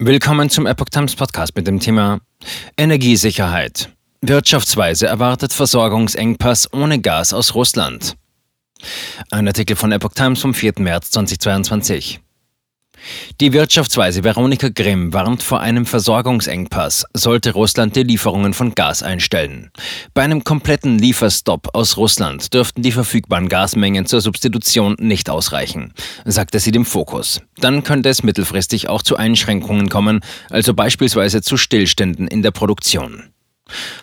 Willkommen zum Epoch Times Podcast mit dem Thema Energiesicherheit. Wirtschaftsweise erwartet Versorgungsengpass ohne Gas aus Russland. Ein Artikel von Epoch Times vom 4. März 2022. Die Wirtschaftsweise Veronika Grimm warnt vor einem Versorgungsengpass, sollte Russland die Lieferungen von Gas einstellen. Bei einem kompletten Lieferstopp aus Russland dürften die verfügbaren Gasmengen zur Substitution nicht ausreichen, sagte sie dem Fokus. Dann könnte es mittelfristig auch zu Einschränkungen kommen, also beispielsweise zu Stillständen in der Produktion.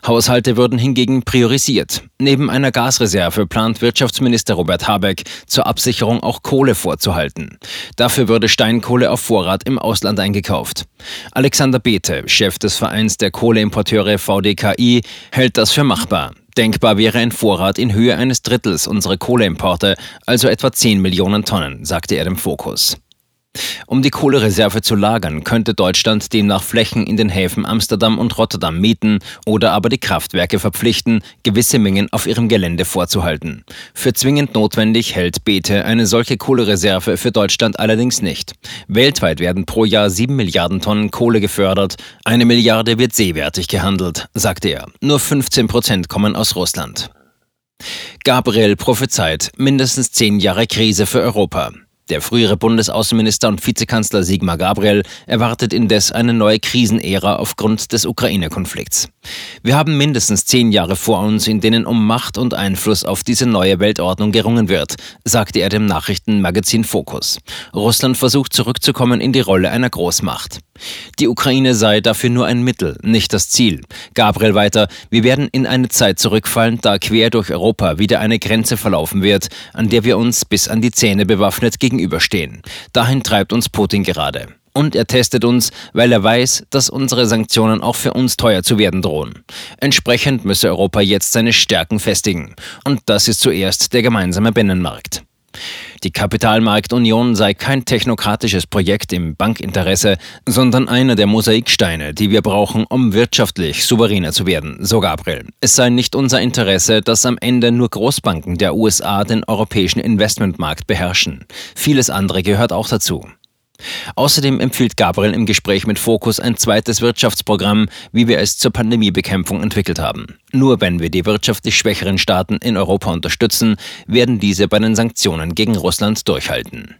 Haushalte würden hingegen priorisiert. Neben einer Gasreserve plant Wirtschaftsminister Robert Habeck zur Absicherung auch Kohle vorzuhalten. Dafür würde Steinkohle auf Vorrat im Ausland eingekauft. Alexander Bethe, Chef des Vereins der Kohleimporteure VDKI, hält das für machbar. Denkbar wäre ein Vorrat in Höhe eines Drittels unserer Kohleimporte, also etwa 10 Millionen Tonnen, sagte er dem Fokus. Um die Kohlereserve zu lagern, könnte Deutschland demnach Flächen in den Häfen Amsterdam und Rotterdam mieten oder aber die Kraftwerke verpflichten, gewisse Mengen auf ihrem Gelände vorzuhalten. Für zwingend notwendig hält Bethe eine solche Kohlereserve für Deutschland allerdings nicht. Weltweit werden pro Jahr sieben Milliarden Tonnen Kohle gefördert, eine Milliarde wird seewertig gehandelt, sagte er. Nur 15 Prozent kommen aus Russland. Gabriel prophezeit mindestens zehn Jahre Krise für Europa. Der frühere Bundesaußenminister und Vizekanzler Sigmar Gabriel erwartet indes eine neue Krisenära aufgrund des Ukraine-Konflikts. Wir haben mindestens zehn Jahre vor uns, in denen um Macht und Einfluss auf diese neue Weltordnung gerungen wird, sagte er dem Nachrichtenmagazin Focus. Russland versucht zurückzukommen in die Rolle einer Großmacht. Die Ukraine sei dafür nur ein Mittel, nicht das Ziel. Gabriel weiter, wir werden in eine Zeit zurückfallen, da quer durch Europa wieder eine Grenze verlaufen wird, an der wir uns bis an die Zähne bewaffnet gegenüberstehen. Dahin treibt uns Putin gerade. Und er testet uns, weil er weiß, dass unsere Sanktionen auch für uns teuer zu werden drohen. Entsprechend müsse Europa jetzt seine Stärken festigen. Und das ist zuerst der gemeinsame Binnenmarkt. Die Kapitalmarktunion sei kein technokratisches Projekt im Bankinteresse, sondern einer der Mosaiksteine, die wir brauchen, um wirtschaftlich souveräner zu werden, so Gabriel. Es sei nicht unser Interesse, dass am Ende nur Großbanken der USA den europäischen Investmentmarkt beherrschen. Vieles andere gehört auch dazu. Außerdem empfiehlt Gabriel im Gespräch mit Focus ein zweites Wirtschaftsprogramm, wie wir es zur Pandemiebekämpfung entwickelt haben. Nur wenn wir die wirtschaftlich schwächeren Staaten in Europa unterstützen, werden diese bei den Sanktionen gegen Russland durchhalten.